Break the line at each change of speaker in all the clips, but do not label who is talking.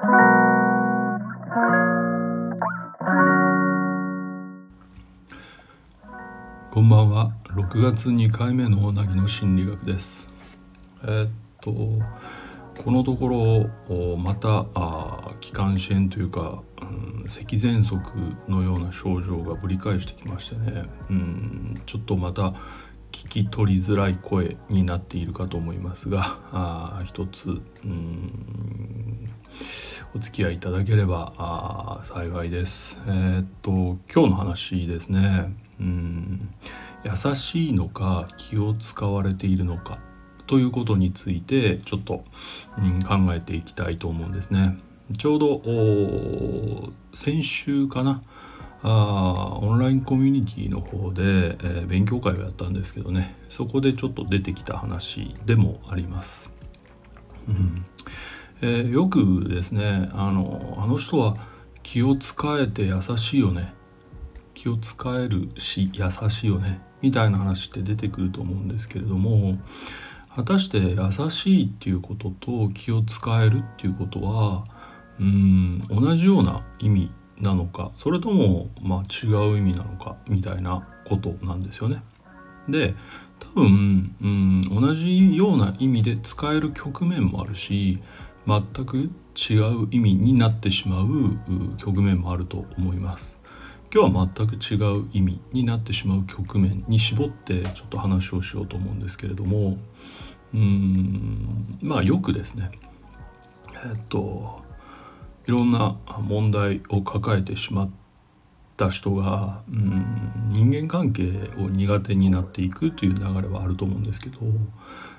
こんばんは。6月2回目のなぎの心理学です。えー、っとこのところまたあ気管支炎というか、うん、咳喘息のような症状がぶり返してきましてね、うん、ちょっとまた聞き取りづらい声になっているかと思いますが あ一つ、うん、お付き合いいただければあ幸いです。えー、っと今日の話ですね、うん、優しいのか気を使われているのかということについてちょっと、うん、考えていきたいと思うんですね。ちょうど先週かなあオンラインコミュニティの方で、えー、勉強会をやったんですけどね。そこでちょっと出てきた話でもあります。うん。えー、よくですねあのあの人は気を使えて優しいよね。気を使えるし優しいよね。みたいな話って出てくると思うんですけれども果たして優しいっていうことと気を使えるっていうことはうん同じような意味なのかそれともま違う意味なのかみたいなことなんですよね。で多分うん同じような意味で使える局面もあるし全く違う意味になってしまう局面もあると思います。今日は全く違う意味になってしまう局面に絞ってちょっと話をしようと思うんですけれどもうんまあよくですねえっといろんな問題を抱えてしまった人がうん人間関係を苦手になっていくという流れはあると思うんですけど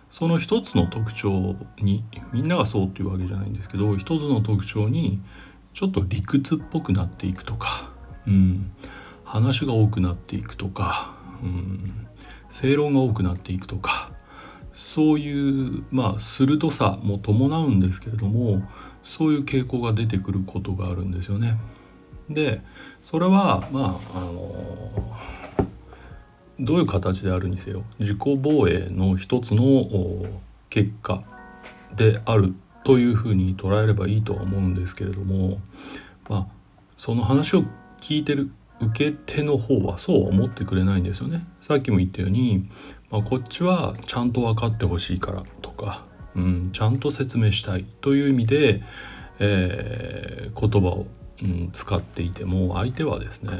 その一つの特徴にみんながそうっていうわけじゃないんですけど一つの特徴にちょっと理屈っぽくなっていくとかうん、話が多くなっていくとか、うん、正論が多くなっていくとかそういうまあ鋭さも伴うんですけれどもそういう傾向が出てくることがあるんですよね。でそれはまああのどういう形であるにせよ自己防衛の一つの結果であるというふうに捉えればいいとは思うんですけれどもまあその話を聞いてる受け手の方はそうは思ってくれないんですよね。さっきも言ったように、まあ、こっちはちゃんと分かってほしいからとか、うん、ちゃんと説明したいという意味で、えー、言葉を、うん、使っていても相手はですね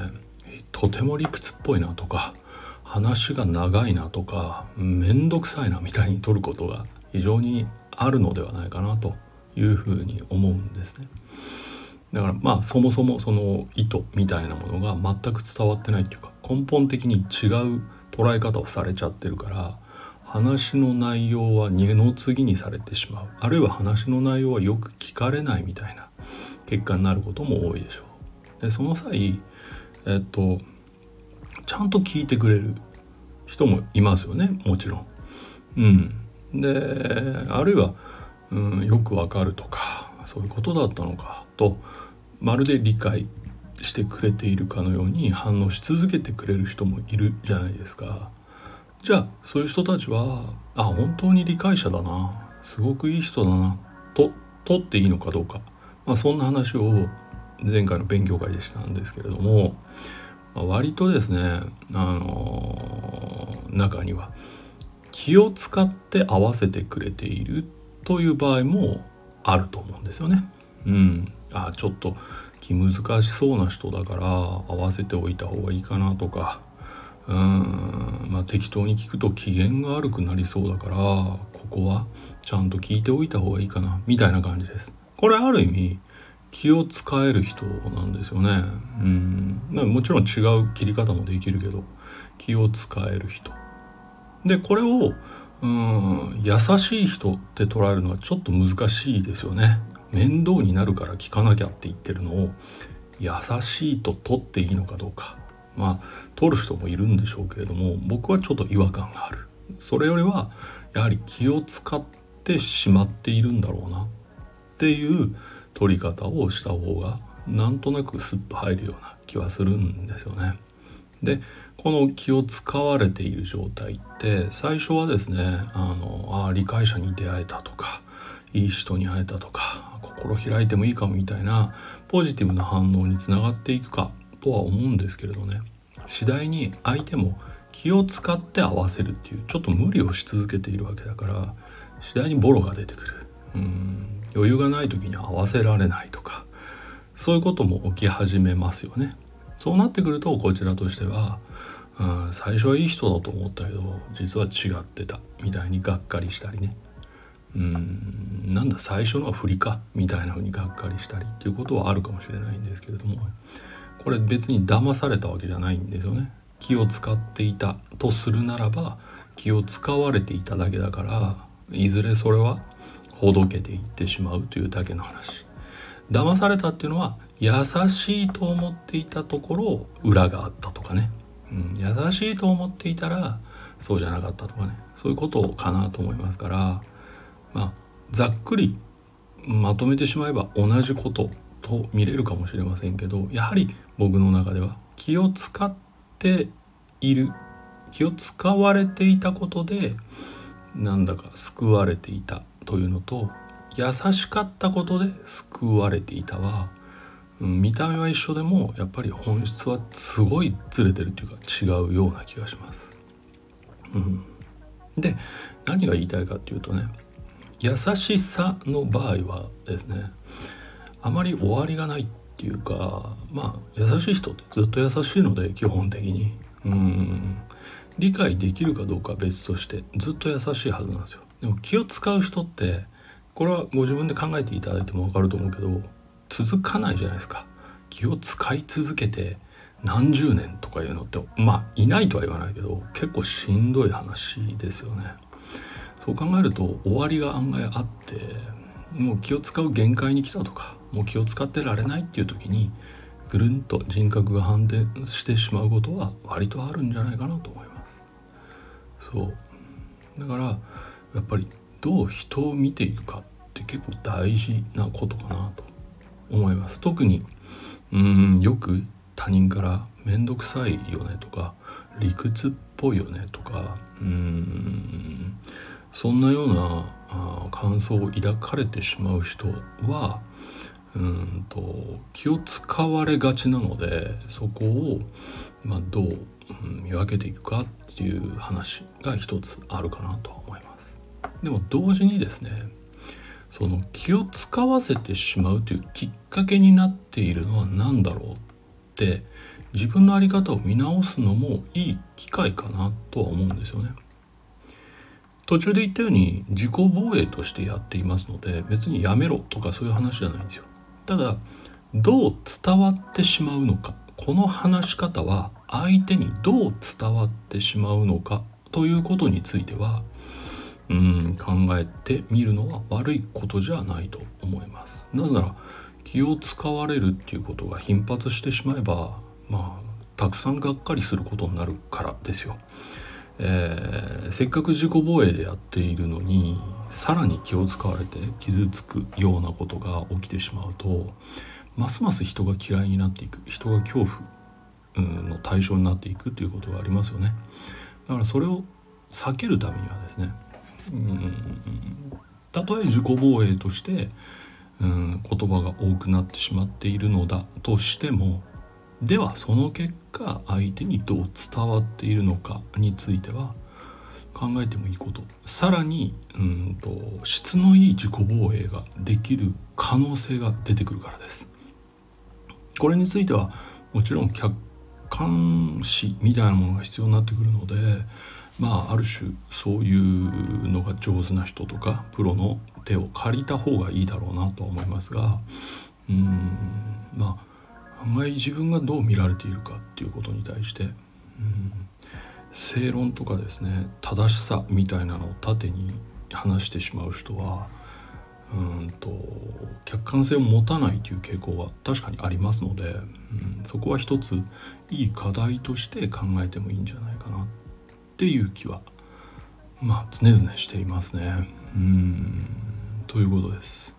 とても理屈っぽいなとか話が長いなとか面倒くさいなみたいに取ることが非常にあるのではないかなというふうに思うんですね。だからまあそもそもその意図みたいなものが全く伝わってないっていうか根本的に違う捉え方をされちゃってるから話の内容は二の次にされてしまうあるいは話の内容はよく聞かれないみたいな結果になることも多いでしょう。でその際えっとちゃんと聞いてくれる人もいますよねもちろん。うん、であるいは、うん、よくわかるとかそういうことだったのかとまるで理解してくれているかのように反応し続けてくれる人もいるじゃないですか。じゃあそういう人たちはあ本当に理解者だなすごくいい人だなと取っていいのかどうか、まあ、そんな話を前回の勉強会でしたんですけれども、まあ、割とですね、あのー、中には気を使って合わせてくれているという場合もあると思うんですよね。うん、あちょっと気難しそうな人だから合わせておいた方がいいかなとかうんまあ適当に聞くと機嫌が悪くなりそうだからここはちゃんと聞いておいた方がいいかなみたいな感じです。これある意味気を使える人なんですよね。うん、もちろん違う切り方もできるけど気を使える人。でこれをうん優しい人って捉えるのはちょっと難しいですよね。面倒になるから聞かなきゃって言ってるのを優しいと取っていいのかどうかまあ取る人もいるんでしょうけれども僕はちょっと違和感があるそれよりはやはり気を使ってしまっているんだろうなっていう取り方をした方がなんとなくスッと入るような気はするんですよね。でこの気を使われている状態って最初はですねあのあ理解者に出会えたとかいい人に会えたとか心開いてもいいかもみたいなポジティブな反応につながっていくかとは思うんですけれどね。次第に相手も気を使って合わせるっていうちょっと無理をし続けているわけだから次第にボロが出てくる。うん。余裕がない時に合わせられないとかそういうことも起き始めますよね。そうなってくるとこちらとしては、うん、最初はいい人だと思ったけど実は違ってたみたいにがっかりしたりね。うん。なんだ最初のは振りかみたいな風にがっかりしたりっていうことはあるかもしれないんですけれども。これ別に騙されたわけじゃないんですよね。気を使っていたとするならば気を使われていただけだからいずれそれはほどけていってしまうというだけの話。騙されたっていうのは優しいと思っていたところ裏があったとかね、うん、優しいと思っていたらそうじゃなかったとかね。そういうことかなと思いますからまあざっくりまとめてしまえば同じことと見れるかもしれませんけどやはり僕の中では気を使っている気を使われていたことでなんだか救われていたというのと優しかったことで救われていたは、うん、見た目は一緒でもやっぱり本質はすごいずれてるというか違うような気がします。うん、で何が言いたいかっていうとね優しさの場合はですねあまり終わりがないっていうかまあ優しい人ってずっと優しいので基本的に。うん。理解できるかどうか別としてずっと優しいはずなんですよ。でも気を使う人ってこれはご自分で考えていただいても分かると思うけど続かないじゃないですか。気を使い続けて何十年とかいうのってまあいないとは言わないけど結構しんどい話ですよね。そう考えると終わりが案外あってもう気を使う限界に来たとかもう気を使ってられないっていう時にぐるんと人格が反転してしまうことは割とあるんじゃないかなと思います。そう。だからやっぱりどう人を見ていくかって結構大事なことかなと思います。特にうんよく他人から面倒くさいよねとか理屈っぽいよねとかうんそんなようなあ感想を抱かれてしまう人はうんと気を使われがちなのでそこを、まあ、どう、うん見分けていくかっていう話が一つあるかなとは思います。でも同時にですねその気を使わせてしまうというきっかけになっているのは何だろうって自分の在り方を見直すのもいい機会かなとは思うんですよね。途中で言ったように自己防衛としてやっていますので別にやめろとかそういう話じゃないんですよ。ただどう伝わってしまうのかこの話し方は相手にどう伝わってしまうのかということについてはうん考えてみるのは悪いことじゃないと思います。なぜなら気を使われるっていうことが頻発してしまえばまあたくさんがっかりすることになるからですよ。えー、せっかく自己防衛でやっているのにさらに気を使われて傷つくようなことが起きてしまうとますます人が嫌いになっていく人が恐怖の対象になっていくということがありますよね。だからそれを避けるためにはですねうんたとえ自己防衛としてうん言葉が多くなってしまっているのだとしてもではその結果相手にどう伝わっているのかについては考えてもいいこと。さらにうんと質のいい自己防衛ができる可能性が出てくるからです。これについてはもちろん客観視みたいなものが必要になってくるのでまあある種そういうのが上手な人とかプロの手を借りた方がいいだろうなとは思いますがうんまあ案外自分がどう見られているかっていうことに対してうん正論とかですね正しさみたいなのを縦に話してしまう人はうんと客観性を持たないという傾向は確かにありますので、うん、そこは一ついい課題として考えてもいいんじゃないかなっていう気はまあ常々していますね。うんということです。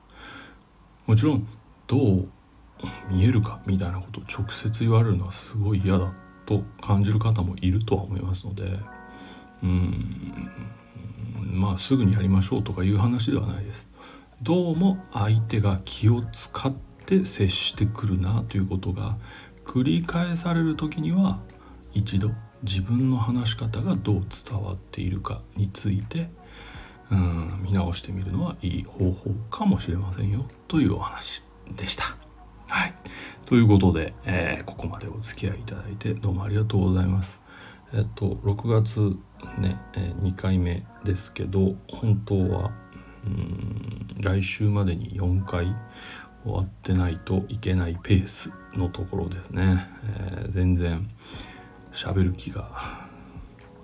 もちろんどう見えるかみたいなことを直接言われるのはすごい嫌だと感じる方もいるとは思いますのでうんまあすぐにやりましょうとかいう話ではないです。どうも相手が気を使って接してくるなということが繰り返される時には一度自分の話し方がどう伝わっているかについてうん見直してみるのはいい方法かもしれませんよというお話でした。ということで、えー、ここまでお付き合いいただいてどうもありがとうございます。えっと6月ね、えー、2回目ですけど本当はうん来週までに4回終わってないといけないペースのところですね、えー、全然喋る気が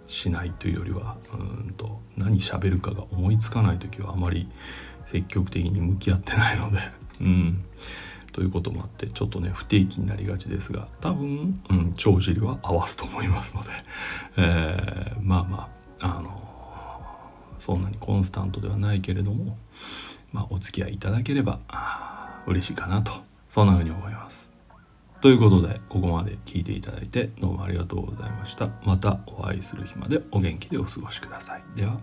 しないというよりはうんと何喋るかが思いつかない時はあまり積極的に向き合ってないのでうんということもあってちょっとね不定期になりがちですが多分、うん、帳尻は合わすと思いますので、えー、まあまああのそんなにコンスタントではないけれども、まあ、お付き合いいただければ嬉しいかなとそんな風に思います。ということでここまで聞いていただいてどうもありがとうございました。またお会いする日までお元気でお過ごしください。では